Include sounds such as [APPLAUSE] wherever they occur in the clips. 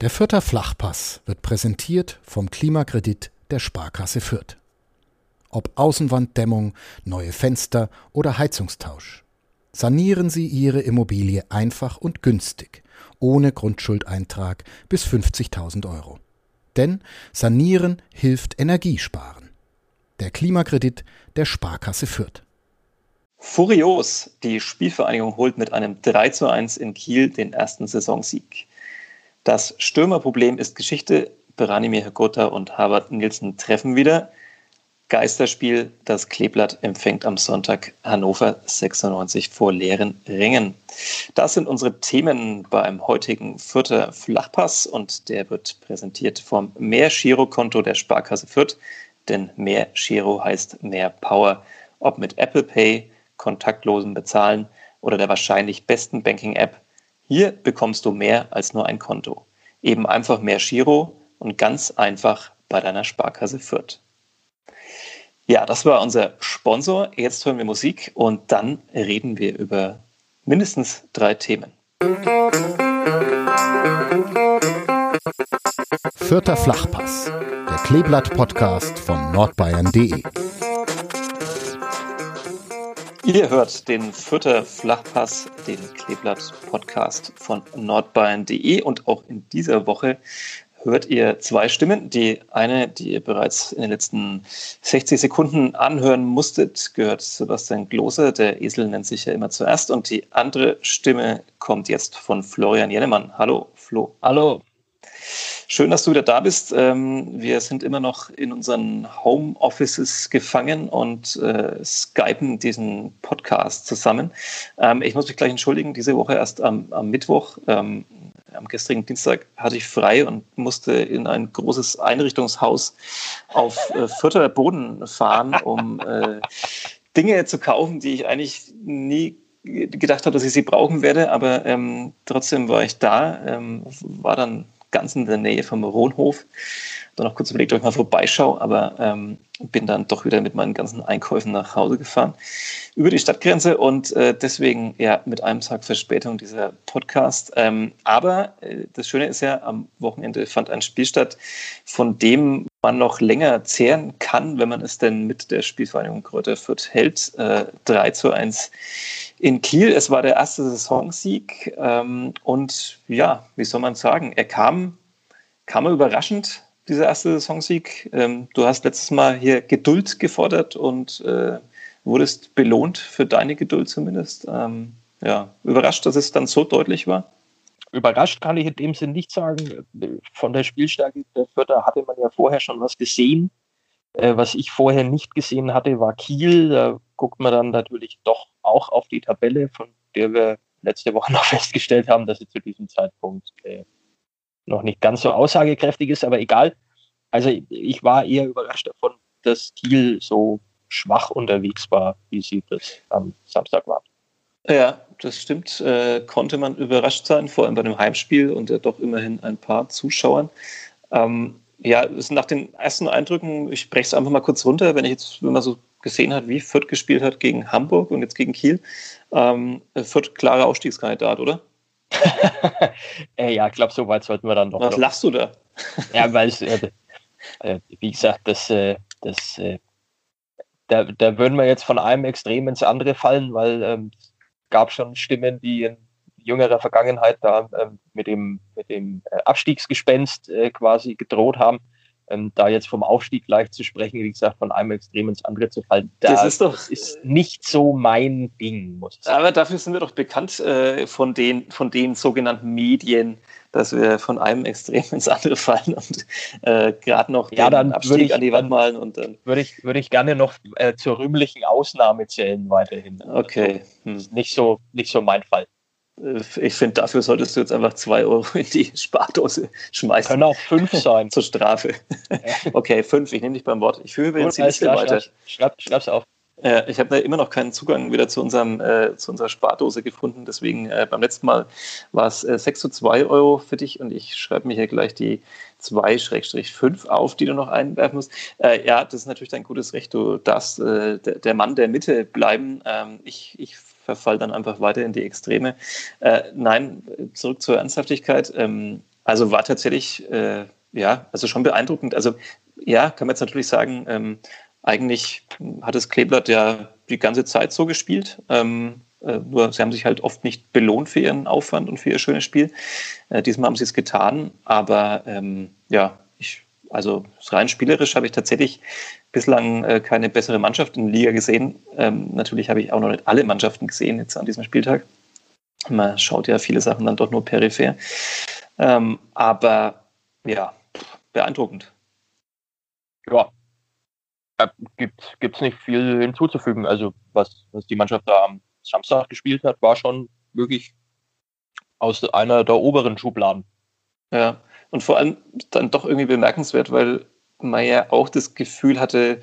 Der Fürther Flachpass wird präsentiert vom Klimakredit der Sparkasse Fürth. Ob Außenwanddämmung, neue Fenster oder Heizungstausch. Sanieren Sie Ihre Immobilie einfach und günstig, ohne Grundschuldeintrag bis 50.000 Euro. Denn Sanieren hilft Energiesparen. Der Klimakredit der Sparkasse Fürth. Furios, die Spielvereinigung holt mit einem 3 zu 1 in Kiel den ersten Saisonsieg. Das Stürmerproblem ist Geschichte. Beranimir Hegota und Harvard Nielsen treffen wieder. Geisterspiel, das Kleeblatt empfängt am Sonntag Hannover 96 vor leeren Rängen. Das sind unsere Themen beim heutigen Fürther Flachpass und der wird präsentiert vom Mehr-Giro-Konto der Sparkasse Fürth, denn mehr Giro heißt mehr Power. Ob mit Apple Pay, kontaktlosen Bezahlen oder der wahrscheinlich besten Banking-App, hier bekommst du mehr als nur ein Konto. Eben einfach mehr Giro und ganz einfach bei deiner Sparkasse Fürth. Ja, das war unser Sponsor. Jetzt hören wir Musik und dann reden wir über mindestens drei Themen. Vierter Flachpass, der Kleeblatt-Podcast von nordbayern.de. Ihr hört den Fürther Flachpass, den Kleeblatt-Podcast von nordbayern.de und auch in dieser Woche hört ihr zwei Stimmen. Die eine, die ihr bereits in den letzten 60 Sekunden anhören musstet, gehört Sebastian Gloser. Der Esel nennt sich ja immer zuerst. Und die andere Stimme kommt jetzt von Florian Jennemann. Hallo, Flo. Hallo. Schön, dass du wieder da bist. Ähm, wir sind immer noch in unseren Homeoffices gefangen und äh, skypen diesen Podcast zusammen. Ähm, ich muss mich gleich entschuldigen, diese Woche erst am, am Mittwoch. Ähm, am gestrigen Dienstag hatte ich frei und musste in ein großes Einrichtungshaus auf äh, Vierter Boden fahren, um äh, Dinge zu kaufen, die ich eigentlich nie gedacht habe, dass ich sie brauchen werde. Aber ähm, trotzdem war ich da, ähm, war dann ganz in der Nähe vom Rohnhof. Dann noch kurz überlegt, ob ich mal vorbeischaue, aber ähm, bin dann doch wieder mit meinen ganzen Einkäufen nach Hause gefahren über die Stadtgrenze und äh, deswegen ja mit einem Tag Verspätung dieser Podcast. Ähm, aber äh, das Schöne ist ja, am Wochenende fand ein Spiel statt, von dem man noch länger zehren kann, wenn man es denn mit der Spielvereinigung Kräuter Fürth hält. Äh, 3 zu 1 in Kiel. Es war der erste Saisonsieg ähm, und ja, wie soll man sagen, er kam, kam er überraschend, dieser erste Saisonsieg. Ähm, du hast letztes Mal hier Geduld gefordert und äh, wurdest belohnt für deine Geduld zumindest. Ähm, ja, überrascht, dass es dann so deutlich war? Überrascht kann ich in dem Sinn nicht sagen. Von der Spielstärke der Vierter hatte man ja vorher schon was gesehen. Äh, was ich vorher nicht gesehen hatte, war Kiel. Da guckt man dann natürlich doch auch auf die Tabelle, von der wir letzte Woche [LAUGHS] noch festgestellt haben, dass sie zu diesem Zeitpunkt äh, noch nicht ganz so aussagekräftig ist, aber egal. Also ich war eher überrascht davon, dass Kiel so schwach unterwegs war, wie sie das am Samstag waren. Ja, das stimmt. Äh, konnte man überrascht sein, vor allem bei dem Heimspiel und ja doch immerhin ein paar Zuschauern. Ähm, ja, nach den ersten Eindrücken, ich breche es einfach mal kurz runter, wenn ich jetzt, wenn man so gesehen hat, wie Fürth gespielt hat gegen Hamburg und jetzt gegen Kiel. Ähm, Fürth klarer Ausstiegskandidat, oder? [LAUGHS] äh, ja, ich glaube, so weit sollten wir dann noch. Was lachst du da? [LAUGHS] ja, weil es, äh, äh, wie gesagt, das, äh, das, äh, da, da würden wir jetzt von einem Extrem ins andere fallen, weil ähm, es gab schon Stimmen, die in jüngerer Vergangenheit da ähm, mit dem, mit dem Abstiegsgespenst quasi gedroht haben ähm, da jetzt vom Aufstieg gleich zu sprechen, wie gesagt, von einem Extrem ins andere zu fallen, das, das ist doch das ist nicht so mein Ding, muss ich sagen. Aber dafür sind wir doch bekannt äh, von, den, von den sogenannten Medien, dass wir von einem Extrem ins andere fallen und äh, gerade noch ja, den Abstieg ich, an die Wand malen und dann. Würde ich, würde ich gerne noch äh, zur rühmlichen Ausnahme zählen weiterhin. Okay. Also, hm. Nicht so, nicht so mein Fall. Äh, ich finde, dafür solltest du jetzt einfach zwei Euro in die Spardose schmeißen. Können auch fünf sein. Zur Strafe. okay, fünf. Ich nehme dich beim Wort. Ich führe jetzt die Liste weiter. Schreib, schreib's auf. Ja, ich habe da immer noch keinen Zugang wieder zu, unserem, äh, zu unserer Spardose gefunden. Deswegen äh, beim letzten Mal war es äh, 6 zu 2 Euro für dich und ich schreibe mir hier gleich die 2-5 auf, die du noch einwerfen musst. Äh, ja, das ist natürlich dein gutes Recht. Du darfst äh, der, der Mann der Mitte bleiben. Ähm, ich, ich verfall dann einfach weiter in die Extreme. Äh, nein, zurück zur Ernsthaftigkeit. Ähm, also war tatsächlich, äh, ja, also schon beeindruckend. Also ja, kann man jetzt natürlich sagen, ähm, eigentlich hat das Kleeblatt ja die ganze Zeit so gespielt. Ähm, äh, nur sie haben sich halt oft nicht belohnt für ihren Aufwand und für ihr schönes Spiel. Äh, diesmal haben sie es getan, aber ähm, ja, also rein spielerisch habe ich tatsächlich bislang äh, keine bessere Mannschaft in der Liga gesehen. Ähm, natürlich habe ich auch noch nicht alle Mannschaften gesehen jetzt an diesem Spieltag. Man schaut ja viele Sachen dann doch nur peripher. Ähm, aber ja, beeindruckend. Ja, gibt es nicht viel hinzuzufügen. Also was, was die Mannschaft da am Samstag gespielt hat, war schon wirklich aus einer der oberen Schubladen. Ja, und vor allem dann doch irgendwie bemerkenswert, weil man auch das Gefühl hatte,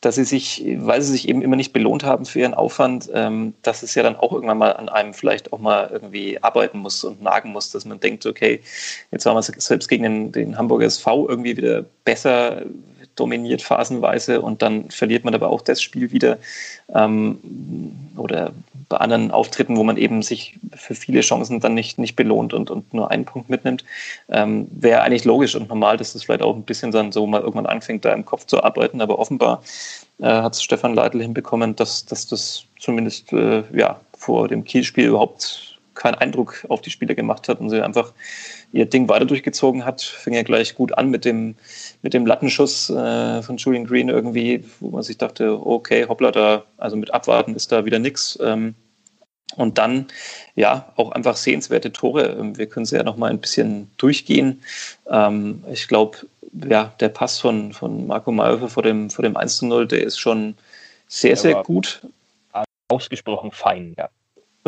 dass sie sich, weil sie sich eben immer nicht belohnt haben für ihren Aufwand, ähm, dass es ja dann auch irgendwann mal an einem vielleicht auch mal irgendwie arbeiten muss und nagen muss, dass man denkt, okay, jetzt waren wir selbst gegen den, den Hamburger SV irgendwie wieder besser, dominiert phasenweise und dann verliert man aber auch das Spiel wieder. Ähm, oder bei anderen Auftritten, wo man eben sich für viele Chancen dann nicht, nicht belohnt und, und nur einen Punkt mitnimmt, ähm, wäre eigentlich logisch und normal, dass das vielleicht auch ein bisschen dann so mal irgendwann anfängt, da im Kopf zu arbeiten. Aber offenbar äh, hat es Stefan Leitl hinbekommen, dass, dass das zumindest äh, ja, vor dem Kielspiel überhaupt keinen Eindruck auf die Spieler gemacht hat und sie einfach ihr Ding weiter durchgezogen hat. Fing ja gleich gut an mit dem, mit dem Lattenschuss äh, von Julian Green irgendwie, wo man sich dachte, okay, hoppla, da, also mit Abwarten ist da wieder nichts. Ähm, und dann, ja, auch einfach sehenswerte Tore. Ähm, wir können sie ja noch mal ein bisschen durchgehen. Ähm, ich glaube, ja, der Pass von, von Marco Mayhofer vor dem, vor dem 1 zu 0, der ist schon sehr, sehr gut. Ausgesprochen fein, ja.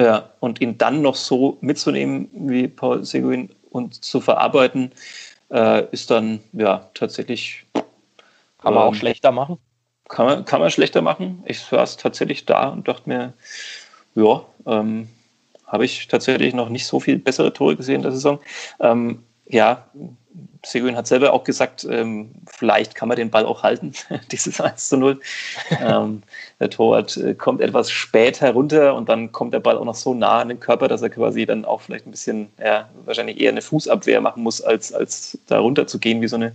Ja, und ihn dann noch so mitzunehmen wie Paul Seguin und zu verarbeiten, äh, ist dann ja tatsächlich. Kann man ähm, auch schlechter machen? Kann man, kann man schlechter machen. Ich saß tatsächlich da und dachte mir, ja, ähm, habe ich tatsächlich noch nicht so viel bessere Tore gesehen in der Saison. Ähm, ja, Seguin hat selber auch gesagt, ähm, vielleicht kann man den Ball auch halten, [LAUGHS] dieses 1 zu 0. [LAUGHS] ähm, der Torwart äh, kommt etwas spät herunter und dann kommt der Ball auch noch so nah an den Körper, dass er quasi dann auch vielleicht ein bisschen, ja, wahrscheinlich eher eine Fußabwehr machen muss, als, als da runter zu gehen wie so eine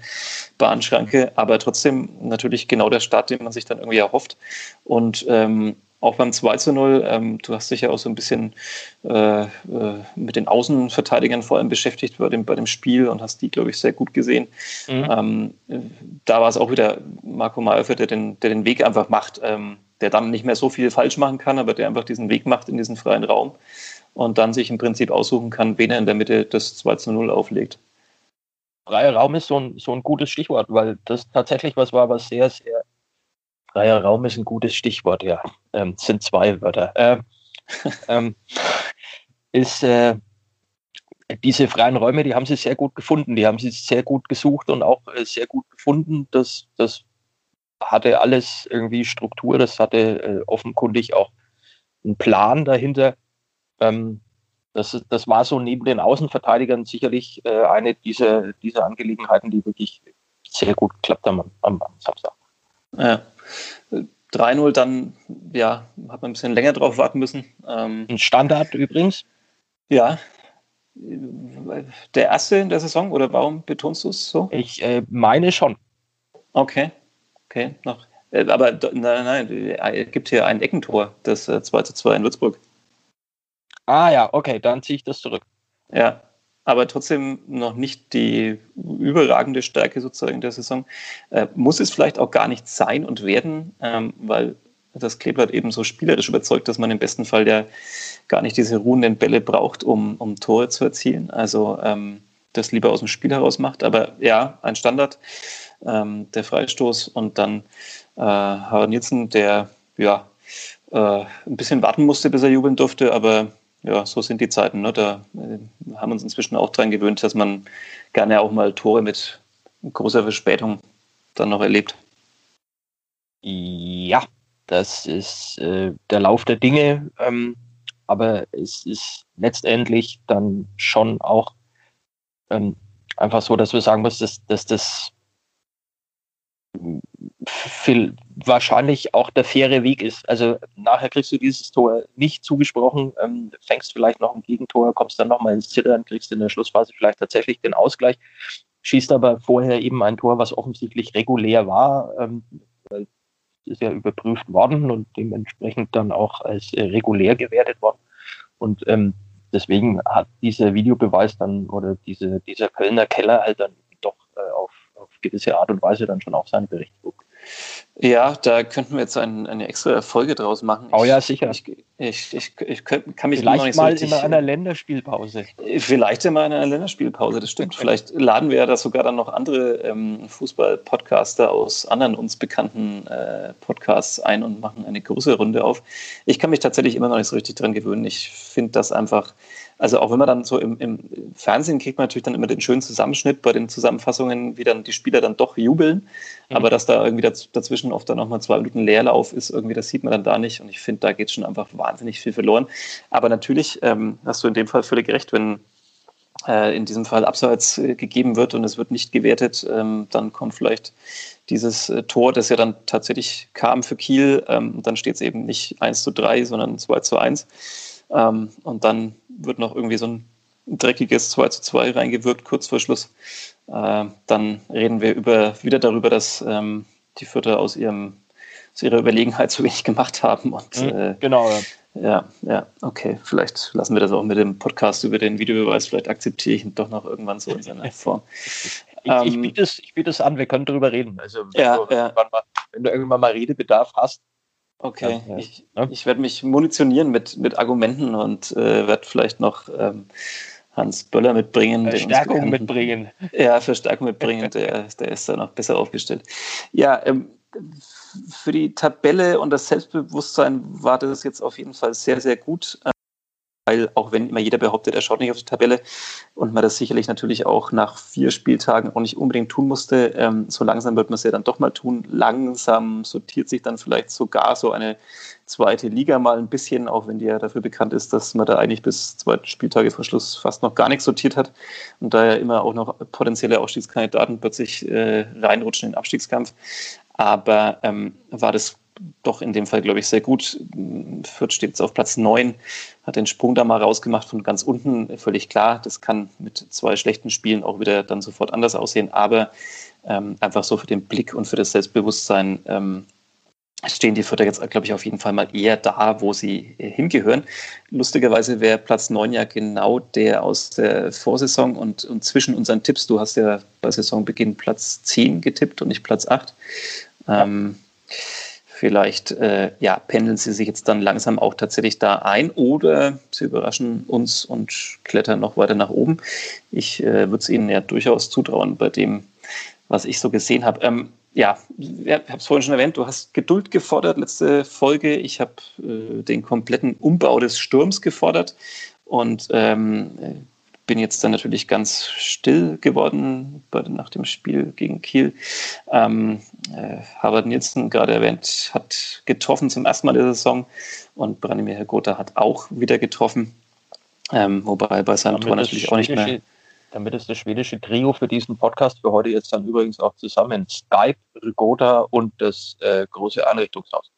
Bahnschranke. Aber trotzdem natürlich genau der Start, den man sich dann irgendwie erhofft. Und ähm, auch beim 2 zu 0, ähm, du hast dich ja auch so ein bisschen äh, äh, mit den Außenverteidigern vor allem beschäftigt bei dem, bei dem Spiel und hast die, glaube ich, sehr gut gesehen. Mhm. Ähm, da war es auch wieder Marco Mayhofer, der den, der den Weg einfach macht, ähm, der dann nicht mehr so viel falsch machen kann, aber der einfach diesen Weg macht in diesen freien Raum und dann sich im Prinzip aussuchen kann, wen er in der Mitte das 2 zu 0 auflegt. Freier Raum ist so ein, so ein gutes Stichwort, weil das tatsächlich was war, was sehr, sehr Freier Raum ist ein gutes Stichwort, ja. Ähm, sind zwei Wörter. Äh, [LAUGHS] ähm, ist äh, diese freien Räume, die haben sie sehr gut gefunden, die haben sie sehr gut gesucht und auch äh, sehr gut gefunden. Das, das hatte alles irgendwie Struktur, das hatte äh, offenkundig auch einen Plan dahinter. Ähm, das, das war so neben den Außenverteidigern sicherlich äh, eine dieser, dieser Angelegenheiten, die wirklich sehr gut geklappt haben am, am Samstag. Ja. 3-0 dann, ja, hat man ein bisschen länger drauf warten müssen. Ähm, ein Standard übrigens. Ja. Der erste in der Saison oder warum betonst du es so? Ich äh, meine schon. Okay. Okay, noch. Äh, aber nein, nein, es gibt hier ein Eckentor, das äh, 2 zu 2 in Würzburg. Ah ja, okay, dann ziehe ich das zurück. Ja, aber trotzdem noch nicht die überragende Stärke sozusagen der Saison. Äh, muss es vielleicht auch gar nicht sein und werden, ähm, weil das Kleeblatt eben so spielerisch überzeugt, dass man im besten Fall ja gar nicht diese ruhenden Bälle braucht, um, um Tore zu erzielen. Also ähm, das lieber aus dem Spiel heraus macht. Aber ja, ein Standard, ähm, der Freistoß und dann äh, Harald Nielsen, der ja äh, ein bisschen warten musste, bis er jubeln durfte, aber ja, so sind die Zeiten. Ne? Da äh, haben wir uns inzwischen auch dran gewöhnt, dass man gerne auch mal Tore mit großer Verspätung dann noch erlebt. Ja, das ist äh, der Lauf der Dinge. Ähm, aber es ist letztendlich dann schon auch ähm, einfach so, dass wir sagen müssen, dass, dass das viel, wahrscheinlich auch der faire Weg ist. Also nachher kriegst du dieses Tor nicht zugesprochen, ähm, fängst vielleicht noch ein Gegentor, kommst dann nochmal ins Zittern, kriegst in der Schlussphase vielleicht tatsächlich den Ausgleich, schießt aber vorher eben ein Tor, was offensichtlich regulär war. Ähm, ist ja überprüft worden und dementsprechend dann auch als äh, regulär gewertet worden. Und ähm, deswegen hat dieser Videobeweis dann oder diese, dieser Kölner Keller halt dann doch äh, auf, auf gewisse Art und Weise dann schon auch seine Berechtigung. Ja, da könnten wir jetzt ein, eine extra Folge draus machen. Oh ja, sicher. Ich, ich, ich, ich kann mich vielleicht noch nicht so mal richtig, in einer Länderspielpause. Vielleicht immer in einer Länderspielpause, das stimmt. vielleicht laden wir ja da sogar dann noch andere ähm, Fußball-Podcaster aus anderen uns bekannten äh, Podcasts ein und machen eine große Runde auf. Ich kann mich tatsächlich immer noch nicht so richtig dran gewöhnen. Ich finde das einfach also auch wenn man dann so im, im, Fernsehen kriegt man natürlich dann immer den schönen Zusammenschnitt bei den Zusammenfassungen, wie dann die Spieler dann doch jubeln. Mhm. Aber dass da irgendwie daz dazwischen oft dann nochmal zwei Minuten Leerlauf ist, irgendwie, das sieht man dann da nicht. Und ich finde, da geht schon einfach wahnsinnig viel verloren. Aber natürlich ähm, hast du in dem Fall völlig recht, wenn äh, in diesem Fall Abseits äh, gegeben wird und es wird nicht gewertet, ähm, dann kommt vielleicht dieses äh, Tor, das ja dann tatsächlich kam für Kiel. Ähm, dann steht es eben nicht 1 zu 3, sondern 2 zu 1. Ähm, und dann wird noch irgendwie so ein dreckiges 2 zu 2 reingewirkt, kurz vor Schluss. Äh, dann reden wir über, wieder darüber, dass ähm, die Vierter aus, ihrem, aus ihrer Überlegenheit [LAUGHS] zu wenig gemacht haben. Und, mhm, äh, genau. Ja. Ja, ja, okay. Vielleicht lassen wir das auch mit dem Podcast über den Videobeweis. Vielleicht akzeptiere ich ihn doch noch irgendwann so in seiner [LAUGHS] Form. ich, ich, ähm, biete es, ich biete es an, wir können darüber reden. Also, wenn, ja, du, ja. Mal, wenn du irgendwann mal Redebedarf hast, Okay, ja, ich, ja. ich werde mich munitionieren mit, mit Argumenten und äh, werde vielleicht noch ähm, Hans Böller mitbringen. Verstärkung mitbringen. Ja, Verstärkung mitbringen, der, der ist da noch besser aufgestellt. Ja, ähm, für die Tabelle und das Selbstbewusstsein war das jetzt auf jeden Fall sehr, sehr gut weil auch wenn immer jeder behauptet, er schaut nicht auf die Tabelle und man das sicherlich natürlich auch nach vier Spieltagen auch nicht unbedingt tun musste, ähm, so langsam wird man es ja dann doch mal tun. Langsam sortiert sich dann vielleicht sogar so eine zweite Liga mal ein bisschen, auch wenn die ja dafür bekannt ist, dass man da eigentlich bis zwei Spieltage vor Schluss fast noch gar nichts sortiert hat und da ja immer auch noch potenzielle Ausstiegskandidaten plötzlich äh, reinrutschen in den Abstiegskampf. Aber ähm, war das doch in dem Fall, glaube ich, sehr gut. Fürth steht jetzt auf Platz 9, hat den Sprung da mal rausgemacht von ganz unten. Völlig klar, das kann mit zwei schlechten Spielen auch wieder dann sofort anders aussehen. Aber ähm, einfach so für den Blick und für das Selbstbewusstsein ähm, stehen die Fürther jetzt, glaube ich, auf jeden Fall mal eher da, wo sie äh, hingehören. Lustigerweise wäre Platz 9 ja genau der aus der Vorsaison und, und zwischen unseren Tipps, du hast ja bei Saisonbeginn Platz 10 getippt und nicht Platz 8. Ja. Vielleicht äh, ja, pendeln sie sich jetzt dann langsam auch tatsächlich da ein oder sie überraschen uns und klettern noch weiter nach oben. Ich äh, würde es ihnen ja durchaus zutrauen bei dem, was ich so gesehen habe. Ähm, ja, ich habe es vorhin schon erwähnt, du hast Geduld gefordert, letzte Folge. Ich habe äh, den kompletten Umbau des Sturms gefordert und ähm, bin jetzt dann natürlich ganz still geworden bei, nach dem Spiel gegen Kiel. Ähm, äh, Harald Nielsen, gerade erwähnt, hat getroffen zum ersten Mal der Saison und Branimir Gotha hat auch wieder getroffen. Ähm, wobei bei seinem Tor natürlich auch nicht mehr. Damit ist das schwedische Trio für diesen Podcast für heute jetzt dann übrigens auch zusammen. Skype, Rigoda und das äh, große Einrichtungshaus.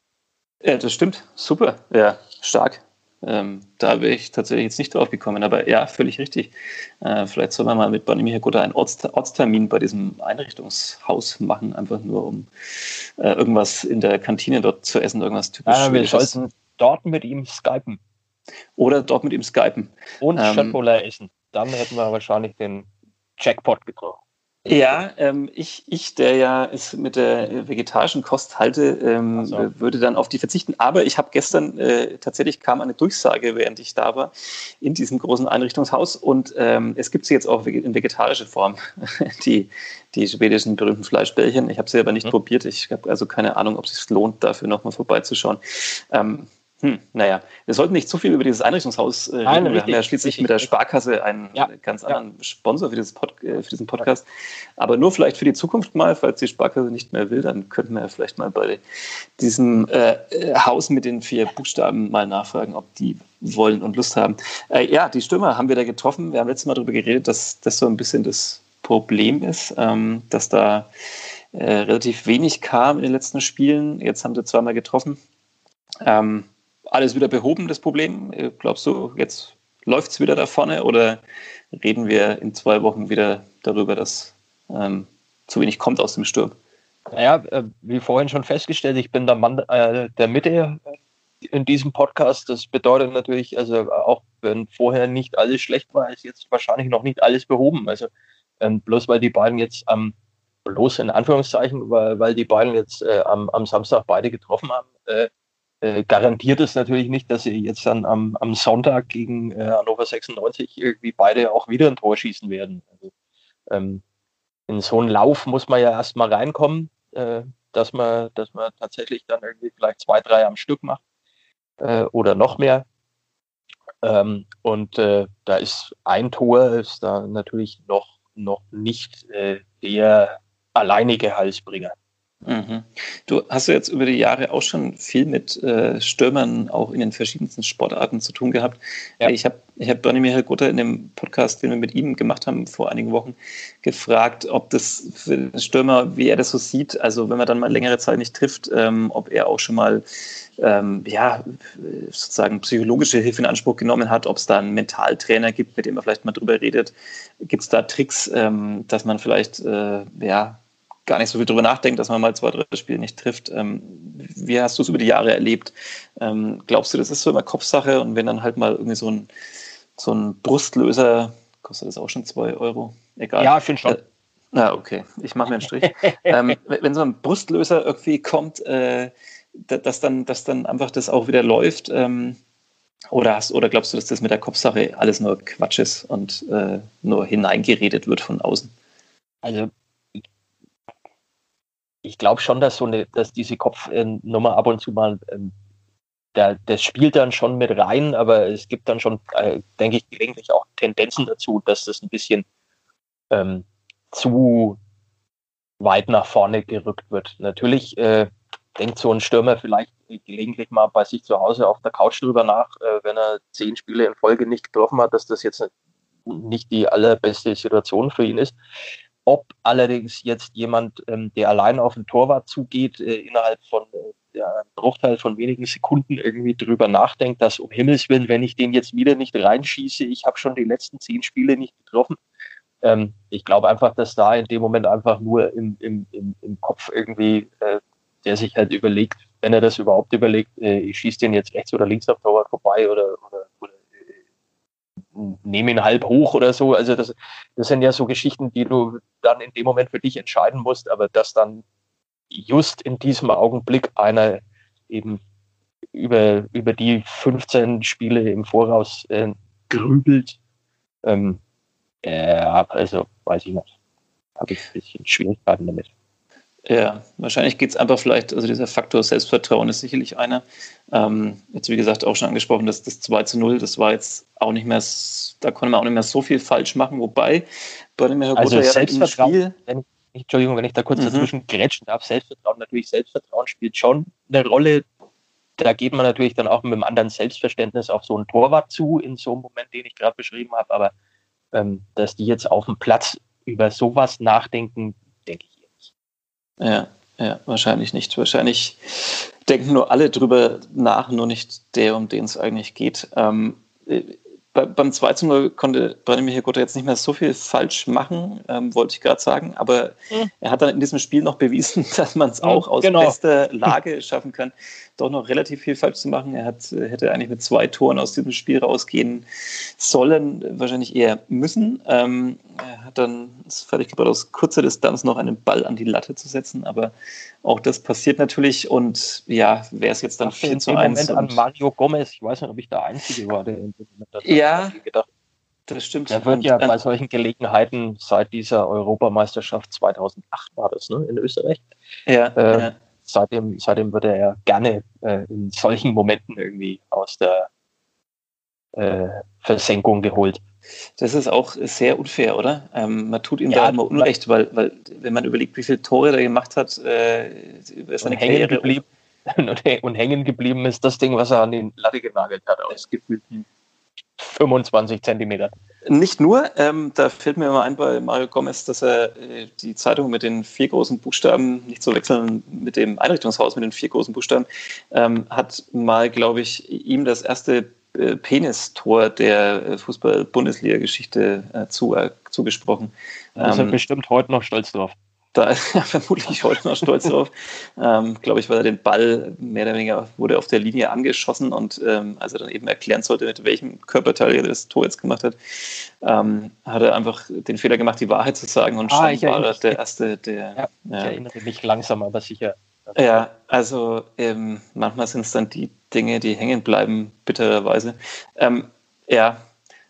Ja, das stimmt. Super. Ja, stark. Ähm, da wäre ich tatsächlich jetzt nicht drauf gekommen, aber ja, völlig richtig. Äh, vielleicht soll man mal mit Bonnie Gotha einen Orts Ortstermin bei diesem Einrichtungshaus machen, einfach nur um äh, irgendwas in der Kantine dort zu essen, irgendwas typisch. Ja, wir sollten dort mit ihm skypen. Oder dort mit ihm skypen. Und ähm, Schöttbuller essen. Dann hätten wir wahrscheinlich den Jackpot getroffen. Ja, ähm, ich, ich, der ja es mit der vegetarischen Kost halte, ähm, so. würde dann auf die verzichten. Aber ich habe gestern äh, tatsächlich kam eine Durchsage, während ich da war, in diesem großen Einrichtungshaus. Und ähm, es gibt sie jetzt auch in vegetarischer Form, [LAUGHS] die, die schwedischen berühmten Fleischbällchen. Ich habe sie aber nicht mhm. probiert. Ich habe also keine Ahnung, ob es sich lohnt, dafür nochmal vorbeizuschauen. Ähm, hm, naja, wir sollten nicht zu viel über dieses Einrichtungshaus äh, reden. Nein, wir haben ja schließlich richtig. mit der Sparkasse einen ja, ganz anderen ja. Sponsor für, dieses Pod, äh, für diesen Podcast. Aber nur vielleicht für die Zukunft mal, falls die Sparkasse nicht mehr will, dann könnten wir ja vielleicht mal bei diesem äh, Haus mit den vier Buchstaben mal nachfragen, ob die wollen und Lust haben. Äh, ja, die Stürmer haben wir da getroffen. Wir haben letztes Mal darüber geredet, dass das so ein bisschen das Problem ist, ähm, dass da äh, relativ wenig kam in den letzten Spielen. Jetzt haben sie zweimal getroffen. Ähm, alles wieder behoben, das Problem? Äh, glaubst du, jetzt läuft es wieder da vorne oder reden wir in zwei Wochen wieder darüber, dass ähm, zu wenig kommt aus dem Sturm? Naja, äh, wie vorhin schon festgestellt, ich bin der Mann äh, der Mitte in diesem Podcast. Das bedeutet natürlich, also auch wenn vorher nicht alles schlecht war, ist jetzt wahrscheinlich noch nicht alles behoben. Also ähm, bloß weil die beiden jetzt am, bloß in Anführungszeichen, weil, weil die beiden jetzt äh, am, am Samstag beide getroffen haben, äh, äh, garantiert es natürlich nicht, dass sie jetzt dann am, am Sonntag gegen äh, Hannover 96 irgendwie beide auch wieder ein Tor schießen werden. Also, ähm, in so einen Lauf muss man ja erstmal reinkommen, äh, dass man, dass man tatsächlich dann irgendwie vielleicht zwei, drei am Stück macht äh, oder noch mehr. Ähm, und äh, da ist ein Tor ist da natürlich noch, noch nicht äh, der alleinige Halsbringer. Mhm. Du hast ja jetzt über die Jahre auch schon viel mit äh, Stürmern auch in den verschiedensten Sportarten zu tun gehabt. Ja. Ich habe ich hab Bernie Michael Gutter in dem Podcast, den wir mit ihm gemacht haben vor einigen Wochen, gefragt, ob das für den Stürmer, wie er das so sieht, also wenn man dann mal längere Zeit nicht trifft, ähm, ob er auch schon mal ähm, ja, sozusagen psychologische Hilfe in Anspruch genommen hat, ob es da einen Mentaltrainer gibt, mit dem man vielleicht mal drüber redet. Gibt es da Tricks, ähm, dass man vielleicht äh, ja, gar nicht so viel drüber nachdenkt, dass man mal zwei, drei Spiele nicht trifft. Ähm, wie hast du es über die Jahre erlebt? Ähm, glaubst du, das ist so immer Kopfsache und wenn dann halt mal irgendwie so ein, so ein Brustlöser, kostet das auch schon zwei Euro? Egal. Ja, ich finde schon. Äh, na, okay, ich mache mir einen Strich. [LAUGHS] ähm, wenn so ein Brustlöser irgendwie kommt, äh, dass, dann, dass dann einfach das auch wieder läuft, ähm, oder, hast, oder glaubst du, dass das mit der Kopfsache alles nur Quatsch ist und äh, nur hineingeredet wird von außen? Also ich glaube schon, dass so eine, dass diese Kopfnummer ab und zu mal, ähm, der, das spielt dann schon mit rein, aber es gibt dann schon, äh, denke ich, gelegentlich auch Tendenzen dazu, dass das ein bisschen ähm, zu weit nach vorne gerückt wird. Natürlich äh, denkt so ein Stürmer vielleicht gelegentlich mal bei sich zu Hause auf der Couch drüber nach, äh, wenn er zehn Spiele in Folge nicht getroffen hat, dass das jetzt nicht die allerbeste Situation für ihn ist. Ob allerdings jetzt jemand, ähm, der allein auf den Torwart zugeht, äh, innerhalb von äh, einem Bruchteil von wenigen Sekunden irgendwie drüber nachdenkt, dass um Himmels Willen, wenn ich den jetzt wieder nicht reinschieße, ich habe schon die letzten zehn Spiele nicht getroffen. Ähm, ich glaube einfach, dass da in dem Moment einfach nur im, im, im, im Kopf irgendwie äh, der sich halt überlegt, wenn er das überhaupt überlegt, äh, ich schieße den jetzt rechts oder links auf Torwart vorbei oder, oder, oder nehme ihn halb hoch oder so. Also das, das sind ja so Geschichten, die du dann in dem Moment für dich entscheiden musst, aber dass dann just in diesem Augenblick einer eben über, über die 15 Spiele im Voraus äh, grübelt, ähm, äh, also weiß ich nicht, habe ich ein bisschen Schwierigkeiten damit. Ja, wahrscheinlich geht es einfach vielleicht, also dieser Faktor Selbstvertrauen ist sicherlich einer. Ähm, jetzt, wie gesagt, auch schon angesprochen, dass das 2 zu 0, das war jetzt auch nicht mehr, da konnte man auch nicht mehr so viel falsch machen, wobei bei dem Herr also Selbstvertrauen, Spiel, wenn ich, Entschuldigung, wenn ich da kurz mhm. dazwischen grätschen darf, Selbstvertrauen, natürlich Selbstvertrauen spielt schon eine Rolle. Da geht man natürlich dann auch mit einem anderen Selbstverständnis auf so einen Torwart zu, in so einem Moment, den ich gerade beschrieben habe, aber ähm, dass die jetzt auf dem Platz über sowas nachdenken, denke ich ja, ja, wahrscheinlich nicht. Wahrscheinlich denken nur alle drüber nach, nur nicht der, um den es eigentlich geht. Ähm, äh, bei, beim 2 zu 0 konnte Branimir Gutta jetzt nicht mehr so viel falsch machen, ähm, wollte ich gerade sagen. Aber mhm. er hat dann in diesem Spiel noch bewiesen, [LAUGHS] dass man es auch aus genau. bester [LAUGHS] Lage schaffen kann, doch noch relativ viel falsch zu machen. Er hat, äh, hätte eigentlich mit zwei Toren aus diesem Spiel rausgehen sollen, wahrscheinlich eher müssen. Ähm, er hat dann es fertig gebracht, aus kurzer Distanz noch einen Ball an die Latte zu setzen, aber auch das passiert natürlich und ja, wäre es jetzt dann 4 zu 1. Moment an Mario Gomez, ich weiß nicht, ob ich der Einzige war, der in dem Moment Ja, gedacht. das stimmt. Er wird ja bei solchen Gelegenheiten seit dieser Europameisterschaft 2008 war das, ne, in Österreich. Ja, äh, ja seitdem, seitdem wird er ja gerne äh, in solchen Momenten irgendwie aus der äh, Versenkung geholt. Das ist auch sehr unfair, oder? Ähm, man tut ihm ja, da immer Unrecht, weil, weil wenn man überlegt, wie viele Tore er gemacht hat, äh, über seine Karriere. Geblieben, [LAUGHS] und hängen geblieben ist das Ding, was er an den Latte genagelt hat, aus gefühlten 25 Zentimetern. Nicht nur, ähm, da fällt mir immer ein bei Mario Gomez, dass er äh, die Zeitung mit den vier großen Buchstaben, nicht zu wechseln mit dem Einrichtungshaus mit den vier großen Buchstaben, ähm, hat mal, glaube ich, ihm das erste äh, Penistor der äh, Fußball-Bundesliga-Geschichte äh, zu, äh, zugesprochen. Da ist er ähm, bestimmt heute noch stolz drauf. Da [LAUGHS] ist er vermutlich heute noch stolz drauf. Ähm, Glaube ich, weil er den Ball mehr oder weniger wurde auf der Linie angeschossen und ähm, als er dann eben erklären sollte, mit welchem Körperteil er das Tor jetzt gemacht hat, ähm, hat er einfach den Fehler gemacht, die Wahrheit zu sagen und ah, schon war er der Erste, der. Ja, ja. Ich erinnere mich langsam, aber sicher. Ja, also ähm, manchmal sind es dann die Dinge, die hängen bleiben, bittererweise. Ähm, ja,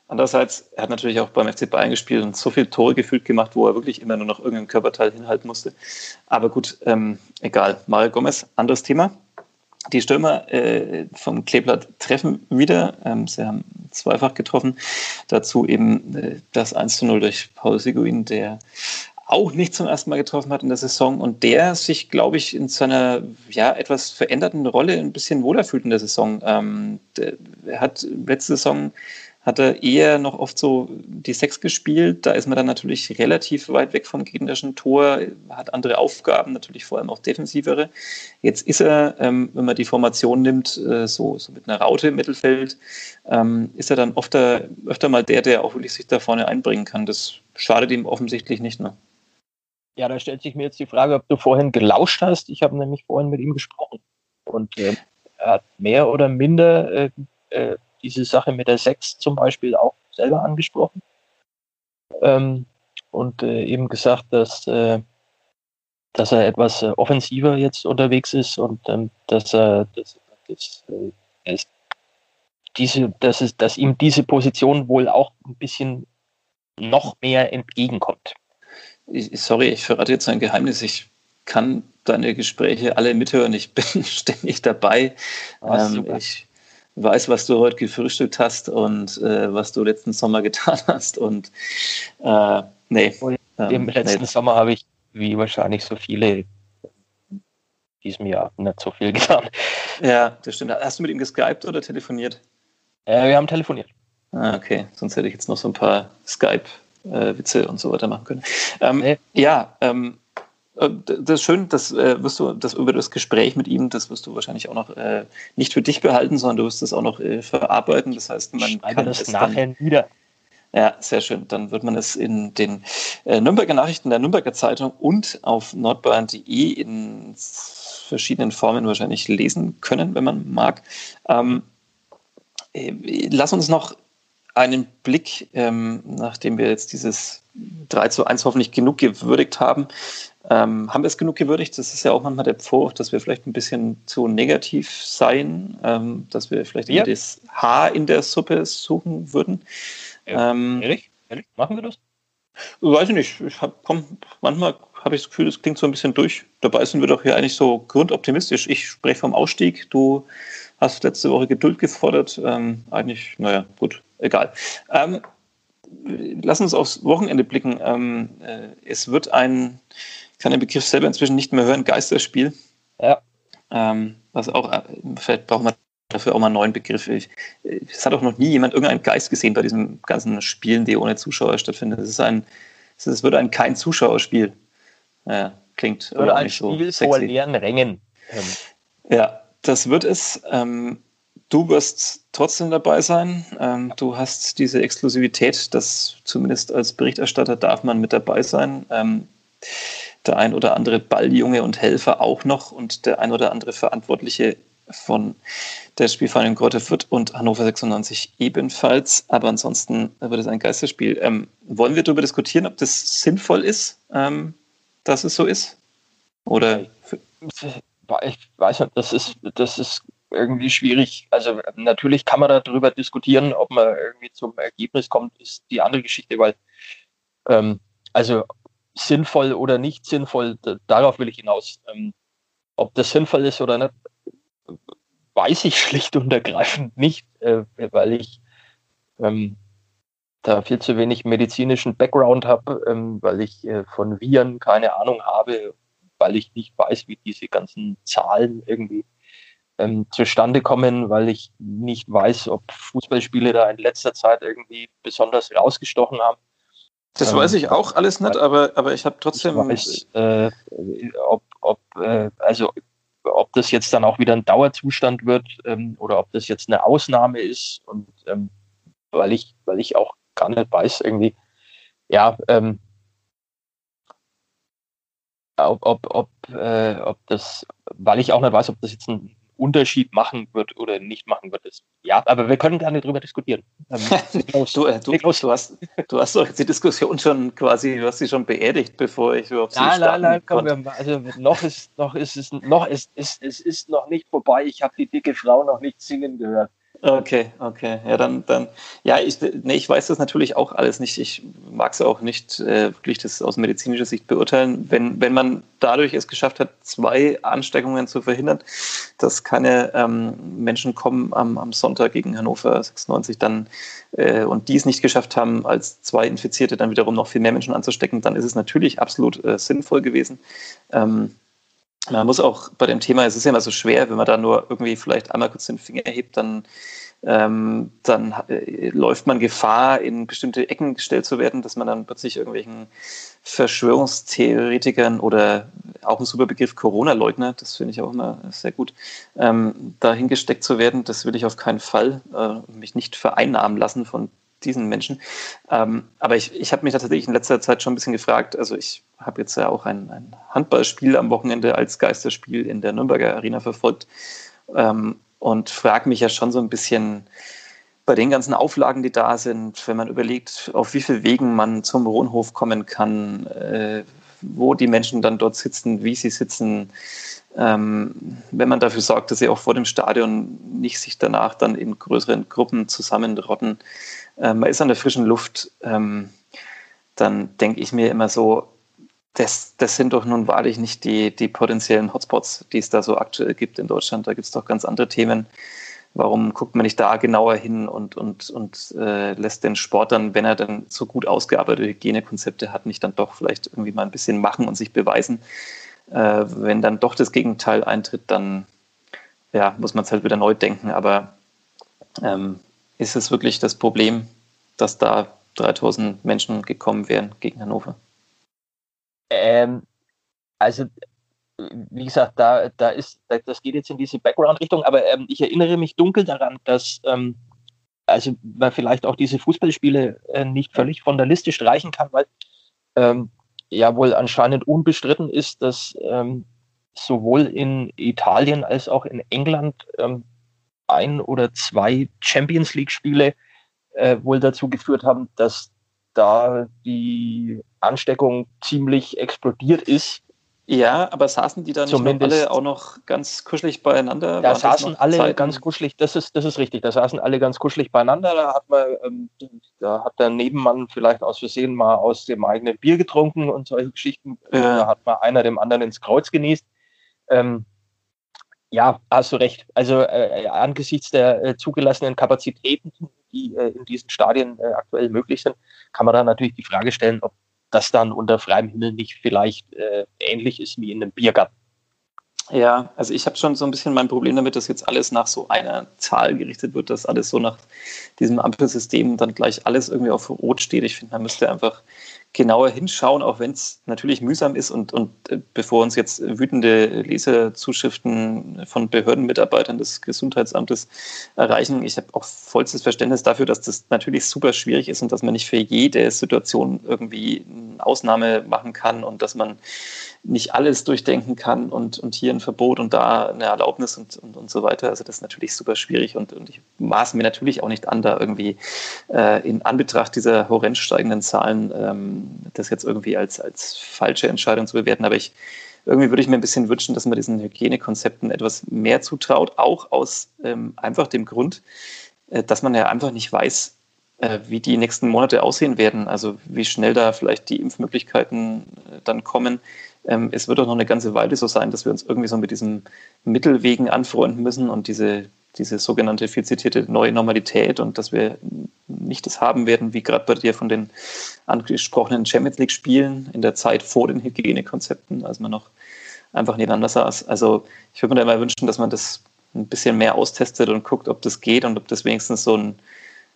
Andererseits, er hat natürlich auch beim FC Bayern gespielt und so viele Tore gefühlt gemacht, wo er wirklich immer nur noch irgendein Körperteil hinhalten musste. Aber gut, ähm, egal. Mario Gomez, anderes Thema. Die Stürmer äh, vom Kleeblatt treffen wieder. Ähm, sie haben zweifach getroffen. Dazu eben äh, das 1 zu 0 durch Paul Seguin, der auch nicht zum ersten Mal getroffen hat in der Saison und der sich, glaube ich, in seiner ja, etwas veränderten Rolle ein bisschen wohler fühlt in der Saison. Ähm, er hat letzte Saison hat er eher noch oft so die Sechs gespielt. Da ist man dann natürlich relativ weit weg vom gegnerischen Tor, hat andere Aufgaben, natürlich vor allem auch defensivere. Jetzt ist er, ähm, wenn man die Formation nimmt, äh, so, so mit einer Raute im Mittelfeld, ähm, ist er dann öfter, öfter mal der, der auch wirklich sich da vorne einbringen kann. Das schadet ihm offensichtlich nicht mehr. Ja, da stellt sich mir jetzt die Frage, ob du vorhin gelauscht hast. Ich habe nämlich vorhin mit ihm gesprochen. Und äh, er hat mehr oder minder äh, äh, diese Sache mit der 6 zum Beispiel auch selber angesprochen. Ähm, und äh, eben gesagt, dass, äh, dass er etwas äh, offensiver jetzt unterwegs ist und ähm, dass er dass, dass, äh, diese, dass, es, dass ihm diese Position wohl auch ein bisschen noch mehr entgegenkommt. Ich, sorry, ich verrate jetzt ein Geheimnis. Ich kann deine Gespräche alle mithören. Ich bin [LAUGHS] ständig dabei. Ah, ähm, ich weiß, was du heute gefrühstückt hast und äh, was du letzten Sommer [LAUGHS] getan hast. Und äh, nee. Im ähm, letzten nee. Sommer habe ich, wie wahrscheinlich so viele, in diesem Jahr nicht so viel [LAUGHS] getan. Ja, das stimmt. Hast du mit ihm geskypt oder telefoniert? Äh, wir haben telefoniert. Ah, okay. Sonst hätte ich jetzt noch so ein paar Skype-Witze äh, und so weiter machen können. Ähm, nee. Ja, ähm, äh, das ist schön, das äh, wirst du, das über das Gespräch mit ihm, das wirst du wahrscheinlich auch noch äh, nicht für dich behalten, sondern du wirst es auch noch äh, verarbeiten. Das heißt, man Schreibe kann das nachher dann, wieder. Ja, sehr schön. Dann wird man es in den äh, Nürnberger Nachrichten der Nürnberger Zeitung und auf nordbayern.de in verschiedenen Formen wahrscheinlich lesen können, wenn man mag. Ähm, äh, lass uns noch einen Blick, ähm, nachdem wir jetzt dieses 3 zu 1 hoffentlich genug gewürdigt haben, ähm, haben wir es genug gewürdigt? Das ist ja auch manchmal der Vorwurf, dass wir vielleicht ein bisschen zu negativ seien, ähm, dass wir vielleicht ja. das Haar in der Suppe suchen würden. Ähm, ehrlich? Ehrlich? Machen wir das? Weiß ich nicht. Ich hab, komm, manchmal habe ich das Gefühl, das klingt so ein bisschen durch. Dabei sind wir doch hier eigentlich so grundoptimistisch. Ich spreche vom Ausstieg. Du hast letzte Woche Geduld gefordert. Ähm, eigentlich, naja, gut, egal. Ähm, lass uns aufs Wochenende blicken. Ähm, äh, es wird ein kann den Begriff selber inzwischen nicht mehr hören, Geisterspiel. Ja. Ähm, was auch, äh, vielleicht braucht man dafür auch mal einen neuen Begriff. Ich, es hat auch noch nie jemand irgendeinen Geist gesehen bei diesen ganzen Spielen, die ohne Zuschauer stattfinden. Es ist ein, es wird ein kein Zuschauerspiel. Ja, klingt oder ein nicht Spiel so vor leeren Rängen. Ähm. Ja, das wird es. Ähm, du wirst trotzdem dabei sein. Ähm, du hast diese Exklusivität, dass zumindest als Berichterstatter darf man mit dabei sein. Ähm, der ein oder andere Balljunge und Helfer auch noch und der ein oder andere Verantwortliche von der Spielvereinigung Grotte Fürth und Hannover 96 ebenfalls. Aber ansonsten wird es ein Geisterspiel. Ähm, wollen wir darüber diskutieren, ob das sinnvoll ist, ähm, dass es so ist? Oder? Ich weiß nicht, das ist, das ist irgendwie schwierig. Also natürlich kann man darüber diskutieren, ob man irgendwie zum Ergebnis kommt, ist die andere Geschichte, weil ähm, also sinnvoll oder nicht sinnvoll, darauf will ich hinaus. Ähm, ob das sinnvoll ist oder nicht, weiß ich [LAUGHS] schlicht und ergreifend nicht, äh, weil ich ähm, da viel zu wenig medizinischen Background habe, ähm, weil ich äh, von Viren keine Ahnung habe, weil ich nicht weiß, wie diese ganzen Zahlen irgendwie ähm, zustande kommen, weil ich nicht weiß, ob Fußballspiele da in letzter Zeit irgendwie besonders rausgestochen haben. Das ähm, weiß ich auch alles nicht, aber, aber ich habe trotzdem. Ich weiß, äh, ob, ob, äh, also, ob das jetzt dann auch wieder ein Dauerzustand wird ähm, oder ob das jetzt eine Ausnahme ist. Und ähm, weil ich, weil ich auch gar nicht weiß, irgendwie, ja, ähm, ob, ob, ob, äh, ob das, weil ich auch nicht weiß, ob das jetzt ein Unterschied machen wird oder nicht machen wird. Ist. Ja, aber wir können gerne darüber diskutieren. Ähm, [LAUGHS] du, äh, du, du, hast, du hast doch jetzt die Diskussion schon quasi, du hast sie schon beerdigt, bevor ich überhaupt sie Nein, nein, nein, komm, wir, also noch ist, noch ist es noch ist, ist, es ist noch nicht vorbei. Ich habe die dicke Frau noch nicht singen gehört. Okay, okay. Ja, dann, dann, ja, ich, nee, ich weiß das natürlich auch alles nicht. Ich mag es auch nicht äh, wirklich das aus medizinischer Sicht beurteilen. Wenn, wenn man dadurch es geschafft hat, zwei Ansteckungen zu verhindern, dass keine ähm, Menschen kommen am, am Sonntag gegen Hannover 96 dann äh, und die es nicht geschafft haben, als zwei Infizierte dann wiederum noch viel mehr Menschen anzustecken, dann ist es natürlich absolut äh, sinnvoll gewesen. Ähm, man muss auch bei dem Thema, es ist ja immer so schwer, wenn man da nur irgendwie vielleicht einmal kurz den Finger hebt, dann, ähm, dann äh, läuft man Gefahr, in bestimmte Ecken gestellt zu werden, dass man dann plötzlich irgendwelchen Verschwörungstheoretikern oder auch ein super Begriff Corona-Leugner, das finde ich auch immer sehr gut, ähm, dahin gesteckt zu werden. Das will ich auf keinen Fall äh, mich nicht vereinnahmen lassen von diesen Menschen. Ähm, aber ich, ich habe mich tatsächlich in letzter Zeit schon ein bisschen gefragt. Also ich habe jetzt ja auch ein, ein, Handballspiel am Wochenende als Geisterspiel in der Nürnberger Arena verfolgt ähm, und frage mich ja schon so ein bisschen bei den ganzen Auflagen, die da sind, wenn man überlegt, auf wie viel Wegen man zum Rohnhof kommen kann, äh, wo die Menschen dann dort sitzen, wie sie sitzen, ähm, wenn man dafür sorgt, dass sie auch vor dem Stadion nicht sich danach dann in größeren Gruppen zusammenrotten, äh, man ist an der frischen Luft, ähm, dann denke ich mir immer so, das, das sind doch nun wahrlich nicht die, die potenziellen Hotspots, die es da so aktuell gibt in Deutschland. Da gibt es doch ganz andere Themen. Warum guckt man nicht da genauer hin und, und, und äh, lässt den Sport dann, wenn er dann so gut ausgearbeitete Hygienekonzepte hat, nicht dann doch vielleicht irgendwie mal ein bisschen machen und sich beweisen? Äh, wenn dann doch das Gegenteil eintritt, dann ja, muss man es halt wieder neu denken. Aber ähm, ist es wirklich das Problem, dass da 3000 Menschen gekommen wären gegen Hannover? Ähm, also, wie gesagt, da, da ist, das geht jetzt in diese Background-Richtung, aber ähm, ich erinnere mich dunkel daran, dass ähm, also man vielleicht auch diese Fußballspiele äh, nicht völlig von der Liste streichen kann, weil ähm, ja wohl anscheinend unbestritten ist, dass ähm, sowohl in Italien als auch in England ähm, ein oder zwei Champions League-Spiele äh, wohl dazu geführt haben, dass da die Ansteckung ziemlich explodiert ist. Ja, aber saßen die dann Zumindest, alle auch noch ganz kuschelig beieinander? Da saßen alle Zeiten? ganz kuschelig, das ist, das ist richtig, da saßen alle ganz kuschelig beieinander. Da hat man, ähm, da hat der Nebenmann vielleicht aus Versehen mal aus dem eigenen Bier getrunken und solche Geschichten. Ja. Da hat man einer dem anderen ins Kreuz genießt. Ähm, ja, hast du recht. Also äh, angesichts der äh, zugelassenen Kapazitäten, die äh, in diesen Stadien äh, aktuell möglich sind, kann man da natürlich die Frage stellen, ob das dann unter freiem Himmel nicht vielleicht äh, ähnlich ist wie in einem Biergarten. Ja, also ich habe schon so ein bisschen mein Problem damit, dass jetzt alles nach so einer Zahl gerichtet wird, dass alles so nach diesem Ampelsystem dann gleich alles irgendwie auf Rot steht. Ich finde, man müsste einfach genauer hinschauen, auch wenn es natürlich mühsam ist und, und äh, bevor uns jetzt wütende Leserzuschriften von Behördenmitarbeitern des Gesundheitsamtes erreichen. Ich habe auch vollstes Verständnis dafür, dass das natürlich super schwierig ist und dass man nicht für jede Situation irgendwie eine Ausnahme machen kann und dass man nicht alles durchdenken kann und, und hier ein Verbot und da eine Erlaubnis und, und, und so weiter. Also das ist natürlich super schwierig und, und ich maße mir natürlich auch nicht an, da irgendwie äh, in Anbetracht dieser horrend steigenden Zahlen ähm, das jetzt irgendwie als, als falsche Entscheidung zu bewerten. Aber ich irgendwie würde ich mir ein bisschen wünschen, dass man diesen Hygienekonzepten etwas mehr zutraut, auch aus ähm, einfach dem Grund, äh, dass man ja einfach nicht weiß, äh, wie die nächsten Monate aussehen werden. Also wie schnell da vielleicht die Impfmöglichkeiten äh, dann kommen ähm, es wird auch noch eine ganze Weile so sein, dass wir uns irgendwie so mit diesen Mittelwegen anfreunden müssen und diese, diese sogenannte viel zitierte neue Normalität und dass wir nicht das haben werden, wie gerade bei dir von den angesprochenen Champions League Spielen in der Zeit vor den Hygienekonzepten, als man noch einfach nebeneinander saß. Also ich würde mir da immer wünschen, dass man das ein bisschen mehr austestet und guckt, ob das geht und ob das wenigstens so ein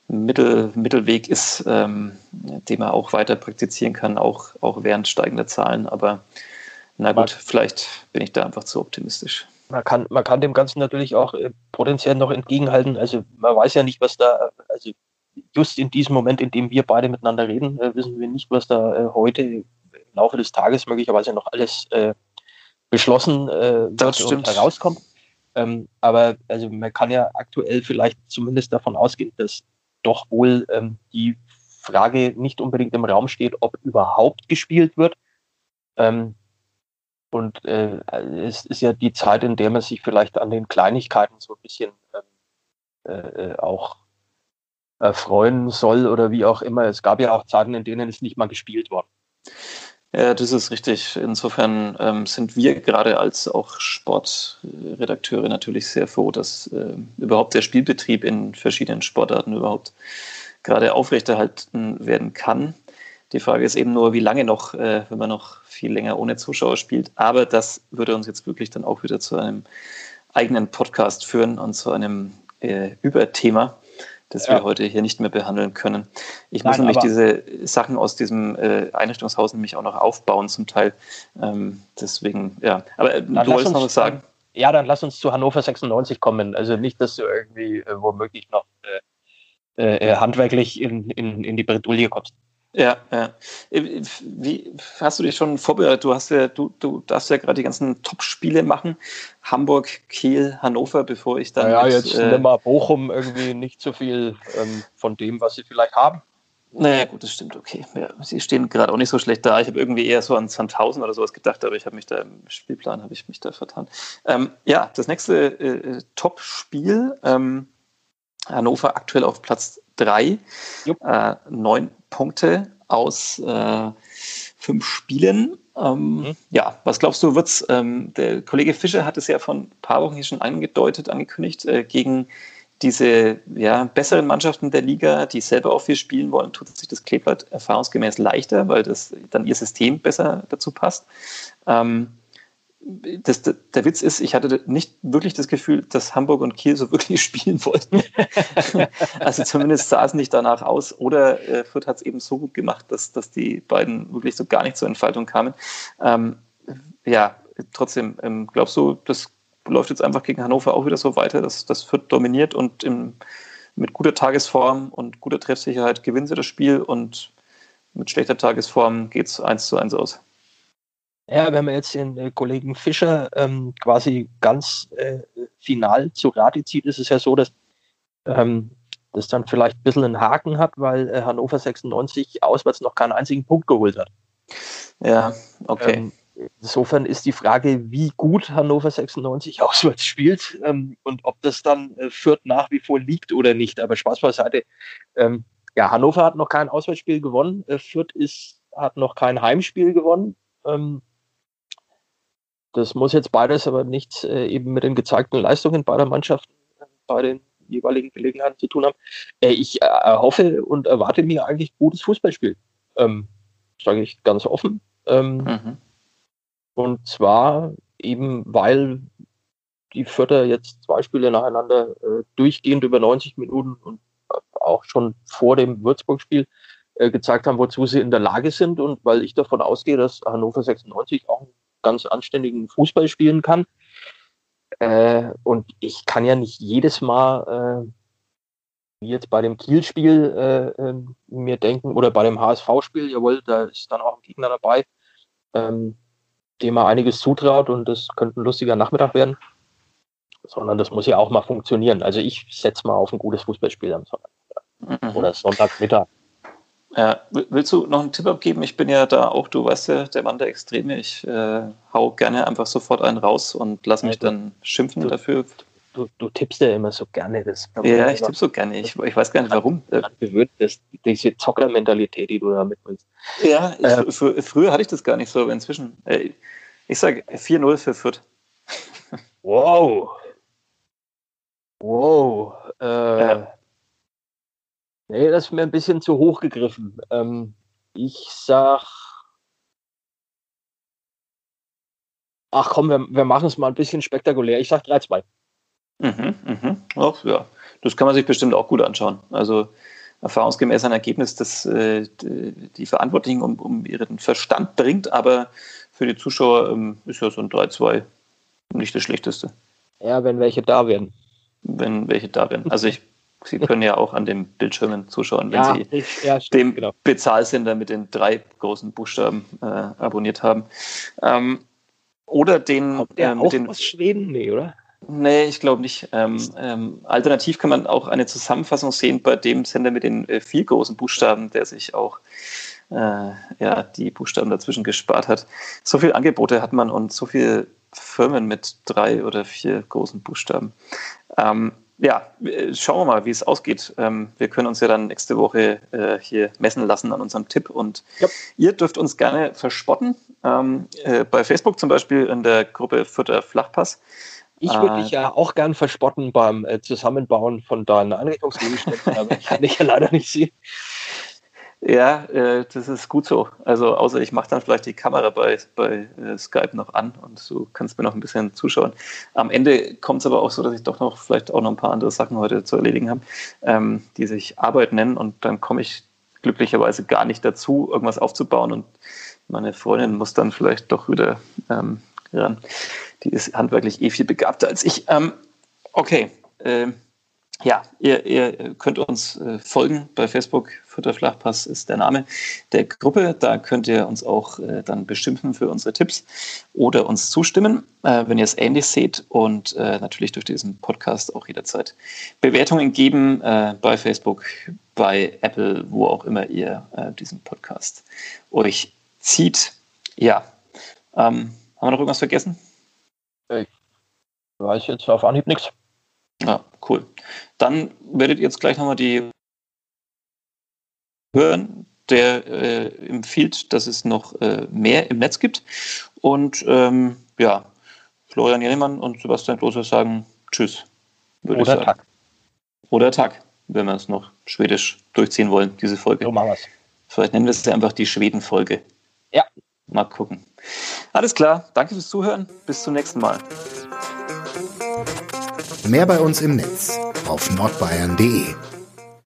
Mittel, Mittelweg ist, ähm, den man auch weiter praktizieren kann, auch, auch während steigender Zahlen. Aber na gut, vielleicht bin ich da einfach zu optimistisch. Man kann, man kann dem Ganzen natürlich auch äh, potenziell noch entgegenhalten. Also man weiß ja nicht, was da, also just in diesem Moment, in dem wir beide miteinander reden, äh, wissen wir nicht, was da äh, heute im Laufe des Tages möglicherweise noch alles äh, beschlossen äh, wird und herauskommt. Ähm, aber also man kann ja aktuell vielleicht zumindest davon ausgehen, dass doch wohl ähm, die Frage nicht unbedingt im Raum steht, ob überhaupt gespielt wird. Ähm, und äh, es ist ja die Zeit, in der man sich vielleicht an den Kleinigkeiten so ein bisschen ähm, äh, auch erfreuen soll oder wie auch immer. Es gab ja auch Zeiten, in denen es nicht mal gespielt worden. Ja, das ist richtig. Insofern ähm, sind wir gerade als auch Sportredakteure natürlich sehr froh, dass äh, überhaupt der Spielbetrieb in verschiedenen Sportarten überhaupt gerade aufrechterhalten werden kann. Die Frage ist eben nur, wie lange noch, äh, wenn man noch viel länger ohne Zuschauer spielt. Aber das würde uns jetzt wirklich dann auch wieder zu einem eigenen Podcast führen und zu einem äh, Überthema das ja. wir heute hier nicht mehr behandeln können. Ich Nein, muss nämlich diese Sachen aus diesem äh, Einrichtungshaus nämlich auch noch aufbauen zum Teil. Ähm, deswegen, ja. Aber äh, du wolltest noch was sagen? Ja, dann lass uns zu Hannover 96 kommen. Also nicht, dass du irgendwie äh, womöglich noch äh, äh, handwerklich in, in, in die Bredouille kommst. Ja, ja. Wie hast du dich schon vorbereitet? Du hast ja, du, du darfst ja gerade die ganzen Top-Spiele machen. Hamburg, Kiel, Hannover, bevor ich dann. Ja, jetzt äh, nimm mal Bochum irgendwie nicht so viel ähm, von dem, was sie vielleicht haben. Naja, gut, das stimmt, okay. Ja, sie stehen gerade auch nicht so schlecht da. Ich habe irgendwie eher so an Sandhausen oder sowas gedacht, aber ich habe mich da im Spielplan, habe ich mich da vertan. Ähm, ja, das nächste äh, Top-Spiel. Ähm, Hannover aktuell auf Platz 3. Äh, neun Punkte aus äh, fünf Spielen. Ähm, mhm. Ja, was glaubst du, wird's? Ähm, der Kollege Fischer hat es ja vor ein paar Wochen hier schon angedeutet, angekündigt, äh, gegen diese ja, besseren Mannschaften der Liga, die selber auch viel spielen wollen, tut sich das Kleeblatt erfahrungsgemäß leichter, weil das dann ihr System besser dazu passt. Ähm, das, der Witz ist, ich hatte nicht wirklich das Gefühl, dass Hamburg und Kiel so [LAUGHS] wirklich spielen wollten. [LAUGHS] also zumindest sah es nicht danach aus. Oder äh, Fürth hat es eben so gut gemacht, dass, dass die beiden wirklich so gar nicht zur Entfaltung kamen. Ähm, ja, trotzdem, ähm, glaubst du, das läuft jetzt einfach gegen Hannover auch wieder so weiter, dass das Fürth dominiert und im, mit guter Tagesform und guter Treffsicherheit gewinnen sie das Spiel und mit schlechter Tagesform geht es eins zu eins aus? Ja, wenn man jetzt den äh, Kollegen Fischer ähm, quasi ganz äh, final zu Rate zieht, ist es ja so, dass ähm, das dann vielleicht ein bisschen einen Haken hat, weil äh, Hannover 96 auswärts noch keinen einzigen Punkt geholt hat. Ja, okay. Ähm, insofern ist die Frage, wie gut Hannover 96 [LAUGHS] auswärts spielt ähm, und ob das dann äh, Fürth nach wie vor liegt oder nicht. Aber Spaß beiseite. Ähm, ja, Hannover hat noch kein Auswärtsspiel gewonnen. Äh, Fürth ist, hat noch kein Heimspiel gewonnen. Ähm, das muss jetzt beides aber nichts äh, eben mit den gezeigten Leistungen beider Mannschaften äh, bei den jeweiligen Gelegenheiten zu tun haben. Äh, ich äh, hoffe und erwarte mir eigentlich gutes Fußballspiel. Ähm, Sage ich ganz offen. Ähm, mhm. Und zwar eben, weil die Vierter jetzt zwei Spiele nacheinander äh, durchgehend über 90 Minuten und auch schon vor dem Würzburg-Spiel gezeigt haben, wozu sie in der Lage sind und weil ich davon ausgehe, dass Hannover 96 auch ein ganz anständigen Fußball spielen kann. Äh, und ich kann ja nicht jedes Mal, äh, wie jetzt bei dem Kiel-Spiel, äh, ähm, mir denken, oder bei dem HSV-Spiel, jawohl, da ist dann auch ein Gegner dabei, ähm, dem er einiges zutraut und das könnte ein lustiger Nachmittag werden. Sondern das muss ja auch mal funktionieren. Also ich setze mal auf ein gutes Fußballspiel am Sonntag. Mhm. Oder Sonntagmittag. Ja, willst du noch einen Tipp abgeben? Ich bin ja da auch, du weißt ja, der Mann der Extreme. Ich äh, hau gerne einfach sofort einen raus und lass mich dann schimpfen du, dafür. Du, du, tippst ja immer so gerne. Das ja, ich tippe so gerne. Ich, ich weiß gar nicht warum. Gewöhnt, das, diese Zockermentalität, die du da mitbringst. Ja, ich, äh, früher hatte ich das gar nicht so, aber inzwischen. Äh, ich sage 4-0 für Fürth. Wow. Wow. Äh, ja. Nee, das ist mir ein bisschen zu hoch gegriffen. Ähm, ich sag. Ach komm, wir, wir machen es mal ein bisschen spektakulär. Ich sag 3-2. Mhm, mhm. Oh, ja, das kann man sich bestimmt auch gut anschauen. Also erfahrungsgemäß ein Ergebnis, das äh, die Verantwortlichen um, um, ihren Verstand bringt, aber für die Zuschauer ähm, ist ja so ein 3-2 nicht das Schlechteste. Ja, wenn welche da wären. Wenn welche da wären. Also ich, Sie können ja auch an den Bildschirmen zuschauen, wenn ja, Sie ich, ja, stimmt, den genau. Bezahlsender mit den drei großen Buchstaben äh, abonniert haben. Ähm, oder den. Kommt der äh, mit auch den, aus Schweden? Nee, oder? Nee, ich glaube nicht. Ähm, ähm, alternativ kann man auch eine Zusammenfassung sehen bei dem Sender mit den äh, vier großen Buchstaben, der sich auch äh, ja, die Buchstaben dazwischen gespart hat. So viele Angebote hat man und so viele Firmen mit drei oder vier großen Buchstaben. Ähm, ja, schauen wir mal, wie es ausgeht. Ähm, wir können uns ja dann nächste Woche äh, hier messen lassen an unserem Tipp und ja. ihr dürft uns gerne verspotten. Ähm, äh, bei Facebook zum Beispiel in der Gruppe Futter Flachpass. Ich würde dich ja auch gern verspotten beim äh, Zusammenbauen von deinen Einrichtungsgegenständen, aber ich kann dich ja leider nicht sehen. Ja, äh, das ist gut so. Also außer ich mache dann vielleicht die Kamera bei, bei äh, Skype noch an und du kannst mir noch ein bisschen zuschauen. Am Ende kommt es aber auch so, dass ich doch noch vielleicht auch noch ein paar andere Sachen heute zu erledigen habe, ähm, die sich Arbeit nennen und dann komme ich glücklicherweise gar nicht dazu, irgendwas aufzubauen und meine Freundin muss dann vielleicht doch wieder ähm, ran. Die ist handwerklich eh viel begabter als ich. Ähm, okay. Ähm, ja, ihr, ihr, könnt uns äh, folgen bei Facebook. Futterflachpass ist der Name der Gruppe. Da könnt ihr uns auch äh, dann bestimmen für unsere Tipps oder uns zustimmen, äh, wenn ihr es ähnlich seht. Und äh, natürlich durch diesen Podcast auch jederzeit Bewertungen geben äh, bei Facebook, bei Apple, wo auch immer ihr äh, diesen Podcast euch zieht. Ja, ähm, haben wir noch irgendwas vergessen? Ich weiß jetzt auf Anhieb nichts. Ja, cool. Dann werdet ihr jetzt gleich nochmal die hören, der äh, empfiehlt, dass es noch äh, mehr im Netz gibt. Und ähm, ja, Florian Jennemann und Sebastian Klose sagen Tschüss. Oder Tag. Oder Tag, wenn wir es noch schwedisch durchziehen wollen, diese Folge. So machen wir es. Vielleicht nennen wir es ja einfach die Schweden-Folge. Ja. Mal gucken. Alles klar, danke fürs Zuhören. Bis zum nächsten Mal. Mehr bei uns im Netz auf nordbayern.de